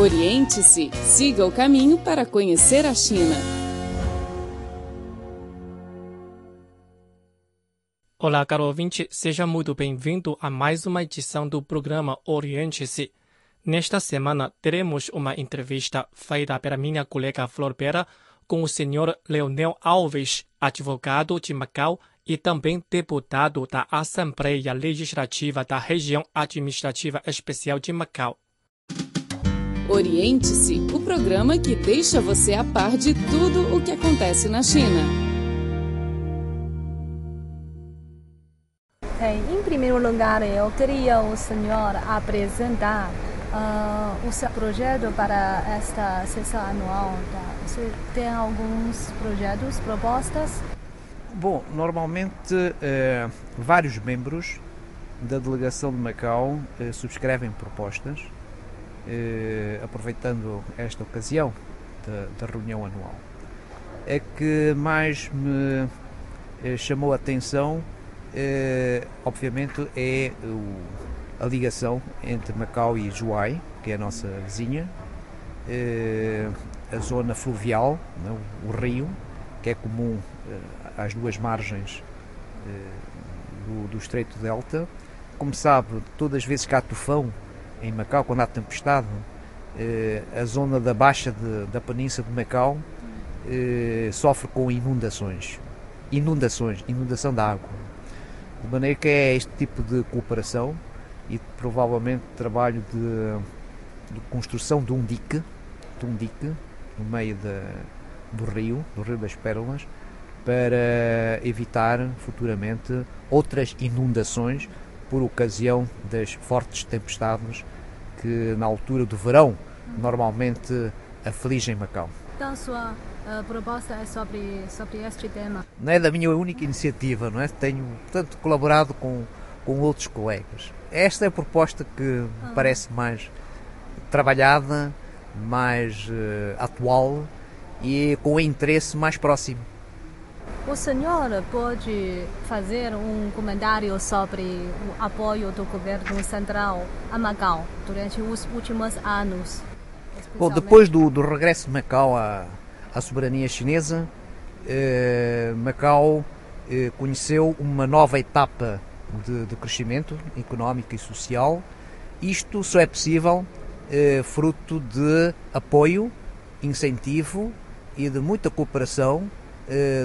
Oriente-se, siga o caminho para conhecer a China. Olá, caro ouvinte, seja muito bem-vindo a mais uma edição do programa Oriente-se. Nesta semana, teremos uma entrevista feita pela minha colega Flor Pera com o senhor Leonel Alves, advogado de Macau e também deputado da Assembleia Legislativa da Região Administrativa Especial de Macau. Oriente-se, o programa que deixa você a par de tudo o que acontece na China. Em primeiro lugar, eu queria o senhor apresentar uh, o seu projeto para esta sessão anual. Tá? Você tem alguns projetos, propostas? Bom, normalmente eh, vários membros da delegação de Macau eh, subscrevem propostas eh, aproveitando esta ocasião da, reunião anual. É que mais me eh, chamou a atenção, eh, obviamente, é o, a ligação entre Macau e Juai, que é a nossa vizinha, eh, a zona fluvial, né, o, o, rio, que é comum eh, às duas margens eh, do, do Estreito Delta. Como sabe, todas as vezes que há tufão, em Macau, quando há tempestade, eh, a zona da baixa de, da península de Macau eh, sofre com inundações. Inundações, inundação da água. De maneira que é este tipo de cooperação e provavelmente trabalho de, de construção de um dique, de um dique no meio do rio, do Rio das Pérolas, para evitar futuramente outras inundações por ocasião das fortes tempestades que na altura do verão normalmente afligem Macau. Então, sua uh, proposta é sobre, sobre este tema? Não é da minha única iniciativa, não é? Tenho, portanto, colaborado com, com outros colegas. Esta é a proposta que me ah. parece mais trabalhada, mais uh, atual e com interesse mais próximo. O senhor pode fazer um comentário sobre o apoio do governo central a Macau durante os últimos anos? Bom, depois do, do regresso de Macau à, à soberania chinesa, eh, Macau eh, conheceu uma nova etapa de, de, crescimento económico e social. Isto só é possível eh, fruto de apoio, incentivo e de muita cooperação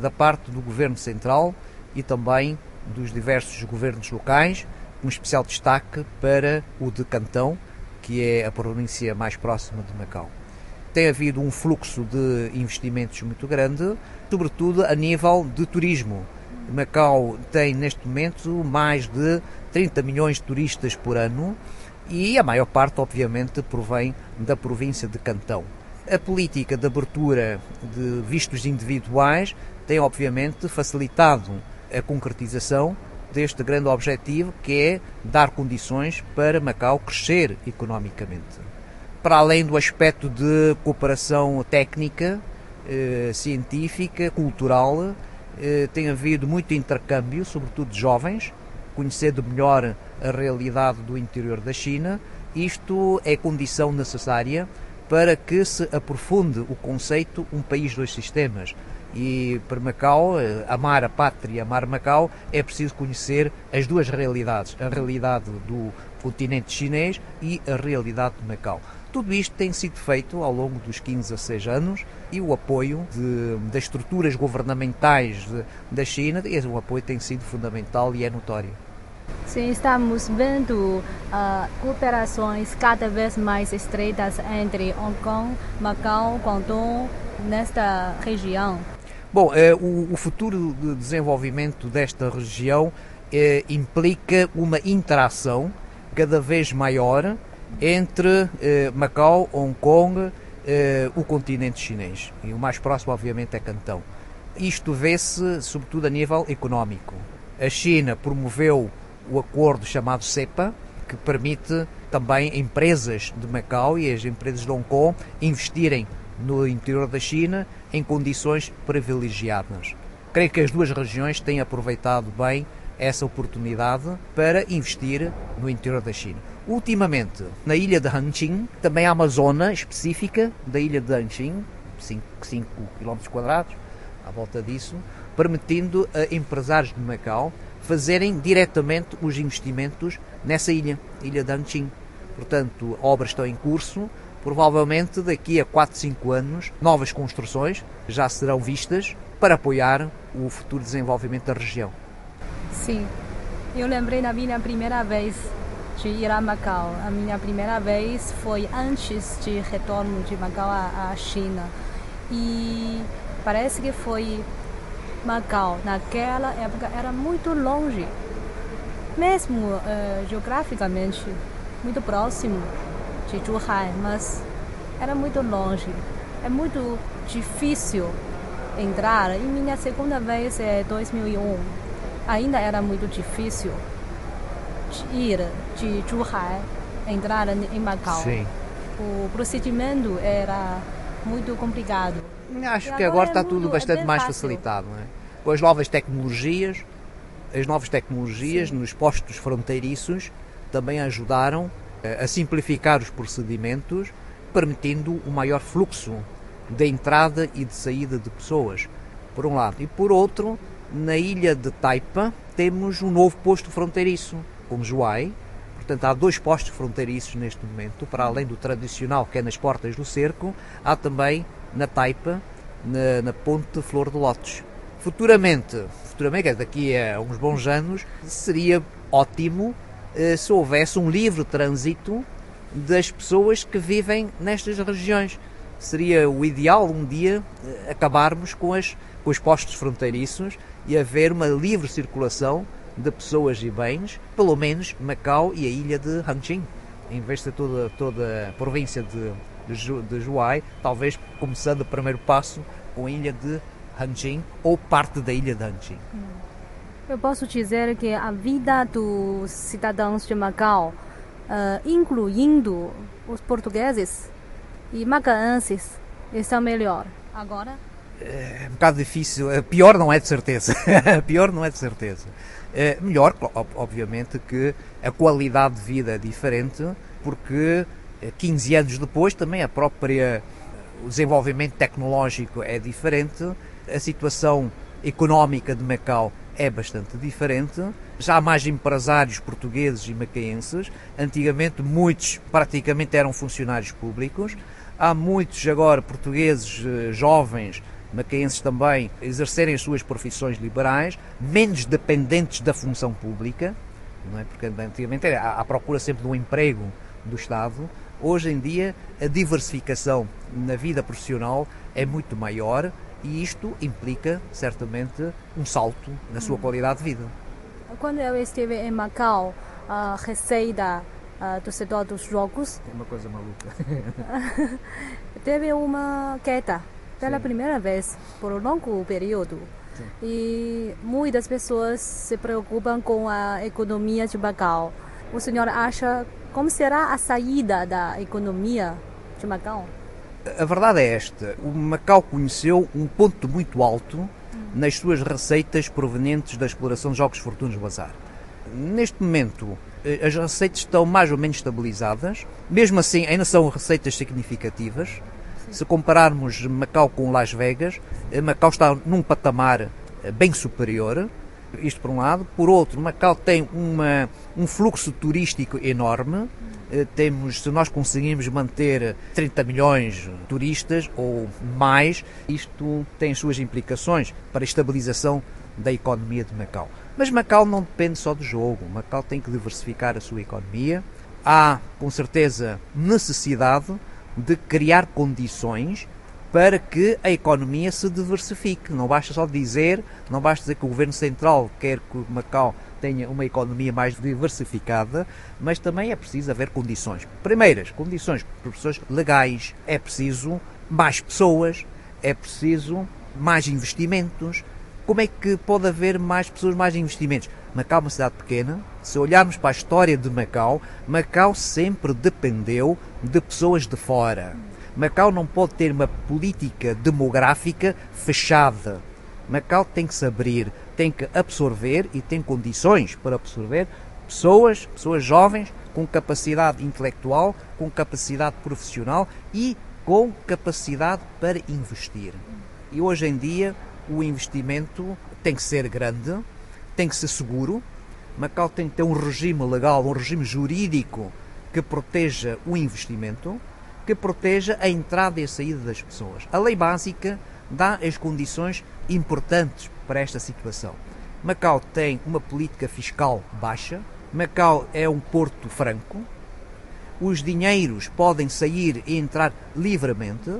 da parte do Governo Central e também dos diversos governos locais, com especial destaque para o de Cantão, que é a província mais próxima de Macau. Tem havido um fluxo de investimentos muito grande, sobretudo a nível de turismo. Macau tem neste momento mais de 30 milhões de turistas por ano e a maior parte, obviamente, provém da província de Cantão. A política de abertura de vistos individuais tem, obviamente, facilitado a concretização deste grande objetivo que é dar condições para Macau crescer economicamente. Para além do aspecto de cooperação técnica, eh, científica, cultural, eh, tem havido muito intercâmbio, sobretudo de jovens, conhecendo melhor a realidade do interior da China. Isto é condição necessária para que se aprofunde o conceito um país, dois sistemas. E para Macau, eh, amar a pátria, amar Macau, é preciso conhecer as duas realidades, a realidade do continente chinês e a realidade de Macau. Tudo isto tem sido feito ao longo dos 15 a 6 anos e o apoio de, das estruturas governamentais de, da China, esse, apoio tem sido fundamental e é notório. Sim, estamos vendo uh, cooperações cada vez mais estreitas entre Hong Kong, Macau, Guangdong, nesta região. Bom, eh, o, o, futuro de desenvolvimento desta região eh, implica uma interação cada vez maior entre eh, Macau, Hong Kong, eh, o continente chinês. E o mais próximo, obviamente, é Cantão. Isto vê-se, sobretudo, a nível económico. A China promoveu o acordo chamado CEPA, que permite também empresas de Macau e as empresas de Hong Kong investirem no interior da China em condições privilegiadas. Creio que as duas regiões têm aproveitado bem essa oportunidade para investir no interior da China. Ultimamente, na ilha de Hanqing, também há uma zona específica da ilha de Hanqing, 5, 5 km à volta disso, permitindo a empresários de Macau fazerem diretamente os investimentos nessa ilha, ilha de Hanqing. Portanto, obras estão em curso, provavelmente daqui a 4, 5 anos, novas construções já serão vistas para apoiar o futuro desenvolvimento da região. Sim, eu lembrei da minha primeira vez de ir a Macau. A minha primeira vez foi antes de retorno de Macau à China. E parece que foi Macau, naquela época, era muito longe, mesmo uh, geograficamente, muito próximo de Zhuhai, mas era muito longe. É muito difícil entrar. E minha segunda vez é 2001. Ainda era muito difícil de ir de Zhuhai, entrar em Macau. Sim. O procedimento era muito complicado. Acho que agora, está é tudo bastante é mais fácil. facilitado, não é? Com as novas tecnologias, as novas tecnologias Sim. nos postos fronteiriços também ajudaram a simplificar os procedimentos, permitindo um maior fluxo de entrada e de saída de pessoas, por um lado. E por outro, na ilha de Taipa temos um novo posto fronteiriço, com Juai. Portanto, há dois postos fronteiriços neste momento, para além do tradicional que é nas portas do cerco, há também na Taipa, na, na ponte Flor de Lótus. Futuramente, futuramente, daqui a uns bons anos, seria ótimo eh, se houvesse um livre trânsito das pessoas que vivem nestas regiões. Seria o ideal um dia eh, acabarmos com, as, com os postos fronteiriços e haver uma livre circulação de pessoas e bens, pelo menos Macau e a ilha de Hangqing, em vez de toda, toda a província de, de, de Juai, talvez começando o primeiro passo com a ilha de Hangqing ou parte da ilha de Hangqing. Eu posso dizer que a vida dos cidadãos de Macau, uh, incluindo os portugueses e macaenses, está melhor agora? É um bocado difícil. É, pior não é de certeza. Pior não é de certeza. É melhor, obviamente, que a qualidade de vida é diferente, porque 15 é, anos depois também a própria o desenvolvimento tecnológico é diferente, a situação económica de Macau é bastante diferente. Já há mais empresários portugueses e macaenses. Antigamente, muitos praticamente eram funcionários públicos. Há muitos agora portugueses eh, jovens, macaenses também, exercerem as suas profissões liberais, menos dependentes da função pública, não é? porque antigamente era à procura sempre de um emprego do Estado. Hoje em dia, a diversificação na vida profissional é muito maior e isto implica, certamente, um salto na sua hum. qualidade de vida. Quando eu estive em Macau, a receita do setor dos jogos. É uma coisa maluca. teve uma queda pela Sim. primeira vez por um longo período. Sim. E muitas pessoas se preocupam com a economia de Macau. O senhor acha como será a saída da economia de Macau? A verdade é esta: o Macau conheceu um ponto muito alto nas suas receitas provenientes da exploração de jogos fortunos do azar. Neste momento, eh, as receitas estão mais ou menos estabilizadas, mesmo assim, ainda são receitas significativas. Sim. Se compararmos Macau com Las Vegas, eh, Macau está num patamar eh, bem superior. Isto por um lado. Por outro, Macau tem uma, um fluxo turístico enorme eh, temos, se nós conseguimos manter 30 milhões de turistas ou mais, isto tem suas implicações para a estabilização da economia de Macau. Mas Macau não depende só do jogo, Macau tem que diversificar a sua economia. Há, com certeza, necessidade de criar condições para que a economia se diversifique. Não basta só dizer, não basta dizer que o governo central quer que Macau tenha uma economia mais diversificada, mas também é preciso haver condições. Primeiras, condições professores legais, é preciso mais pessoas, é preciso mais investimentos. Como é que pode haver mais pessoas, mais investimentos? Macau é uma cidade pequena. Se olharmos para a história de Macau, Macau sempre dependeu de pessoas de fora. Macau não pode ter uma política demográfica fechada. Macau tem que se abrir, tem que absorver e tem condições para absorver pessoas, pessoas jovens com capacidade intelectual, com capacidade profissional e com capacidade para investir. E hoje em dia o investimento tem que ser grande, tem que ser seguro. Macau tem que ter um regime legal, um regime jurídico que proteja o investimento, que proteja a entrada e a saída das pessoas. A lei básica dá as condições importantes para esta situação. Macau tem uma política fiscal baixa, Macau é um porto franco, os dinheiros podem sair e entrar livremente,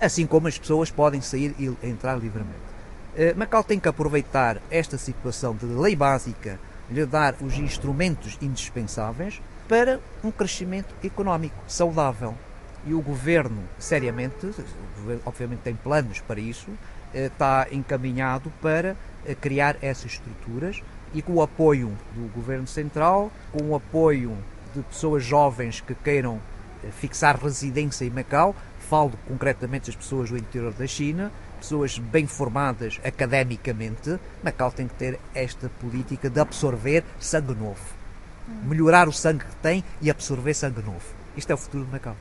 assim como as pessoas podem sair e entrar livremente. Eh, Macau tem que aproveitar esta situação de lei básica, lhe dar os instrumentos indispensáveis para um crescimento económico saudável. E o governo, seriamente, o governo, obviamente tem planos para isso, eh, está encaminhado para eh, criar essas estruturas e com o apoio do Governo Central, com o apoio de pessoas jovens que queiram eh, fixar residência em Macau, falo concretamente das pessoas do interior da China, pessoas bem formadas academicamente, Macau tem que ter esta política de absorver sangue novo. Melhorar o sangue que tem e absorver sangue novo. Isto é o futuro de Macau.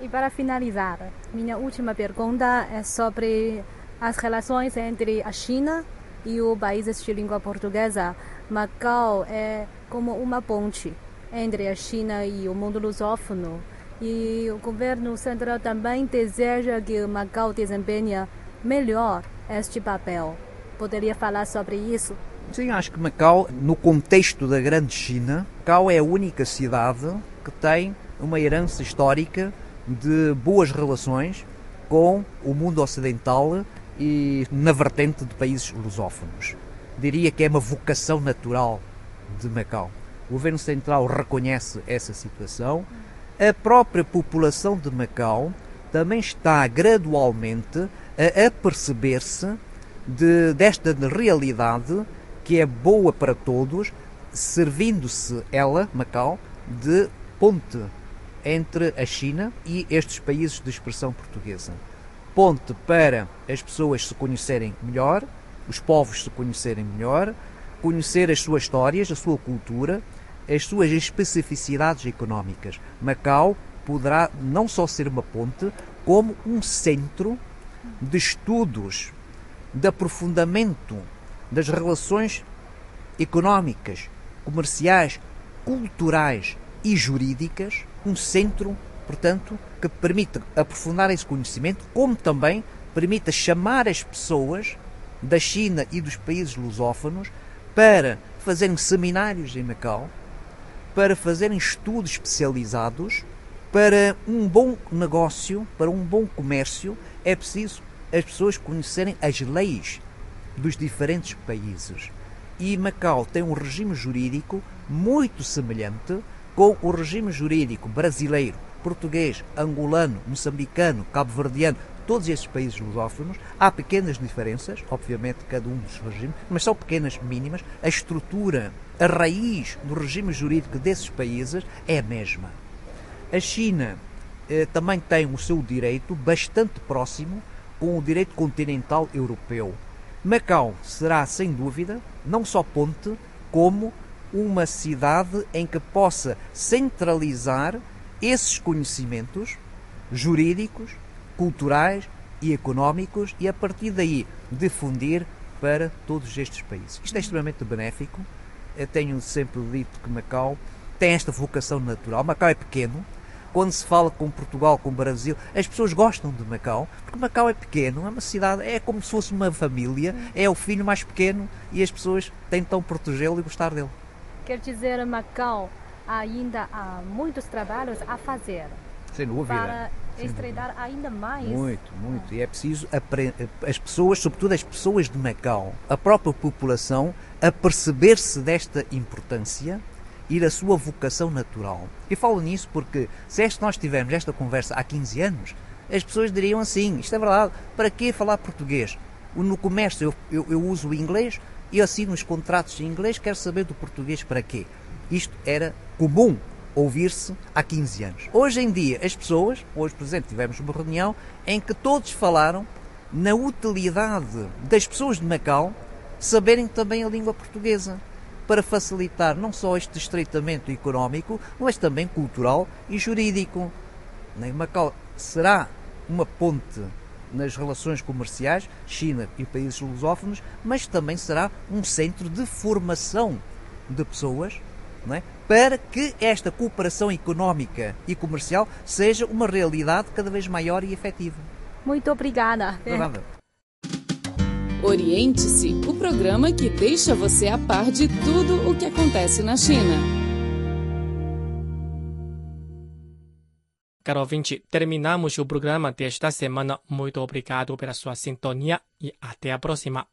E para finalizar, minha última pergunta é sobre as relações entre a China e os países de língua portuguesa. Macau é como uma ponte entre a China e o mundo lusófono. E o governo central também deseja que Macau desempenhe melhor este papel. Poderia falar sobre isso? Sim, acho que Macau, no contexto da Grande China, Macau é a única cidade que tem uma herança histórica de boas relações com o mundo ocidental e na vertente de países lusófonos. Diria que é uma vocação natural de Macau. O governo central reconhece essa situação. A própria população de Macau também está gradualmente a aperceber-se de, desta realidade que é boa para todos, servindo-se ela, Macau, de ponte entre a China e estes países de expressão portuguesa. Ponte para as pessoas se conhecerem melhor, os povos se conhecerem melhor, conhecer as suas histórias, a sua cultura, as suas especificidades económicas. Macau poderá não só ser uma ponte, como um centro de estudos, de aprofundamento das relações económicas, comerciais, culturais e jurídicas, um centro, portanto, que permita aprofundar esse conhecimento, como também permita chamar as pessoas da China e dos países lusófonos para fazerem seminários em Macau, para fazerem estudos especializados, para um bom negócio, para um bom comércio, é preciso as pessoas conhecerem as leis dos diferentes países. E Macau tem um regime jurídico muito semelhante com o regime jurídico brasileiro, português, angolano, moçambicano, cabo-verdiano, todos esses países lusófonos. Há pequenas diferenças, obviamente, cada um dos regimes, mas são pequenas, mínimas. A estrutura, a raiz do regime jurídico desses países é a mesma. A China eh, também tem o seu direito bastante próximo com o direito continental europeu. Macau será, sem dúvida, não só ponte, como uma cidade em que possa centralizar esses conhecimentos jurídicos, culturais e económicos e a partir daí difundir para todos estes países. Isto é extremamente benéfico. Eu tenho sempre dito que Macau tem esta vocação natural. Macau é pequeno, quando se fala com Portugal, com o Brasil, as pessoas gostam de Macau, porque Macau é pequeno, é uma cidade, é como se fosse uma família, é o filho mais pequeno e as pessoas tentam protegê-lo e gostar dele. Quer dizer, Macau ainda há muitos trabalhos a fazer. Sem dúvida. Para estreitar ainda mais. Muito, muito. E é preciso as pessoas, sobretudo as pessoas de Macau, a própria população, a perceber-se desta importância e da sua vocação natural. E falo nisso porque se este nós tivermos esta conversa há 15 anos, as pessoas diriam assim, isto é verdade, para que falar português? No comércio eu, eu, eu uso o inglês e assim nos contratos em inglês quero saber do português para quê? Isto era comum ouvir-se há 15 anos. Hoje em dia, as pessoas, hoje, por exemplo, tivemos uma reunião em que todos falaram na utilidade das pessoas de Macau saberem também a língua portuguesa, para facilitar não só este estreitamento económico, mas também cultural e jurídico. Macau será uma ponte nas relações comerciais, China e países lusófonos, mas também será um centro de formação de pessoas é? para que esta cooperação económica e comercial seja uma realidade cada vez maior e efetiva. Muito obrigada. nada. Oriente-se, o programa que deixa você a par de tudo o que acontece na China. Caro ouvinte, terminamos o programa desta semana. Muito obrigado pela sua sintonia e até a próxima.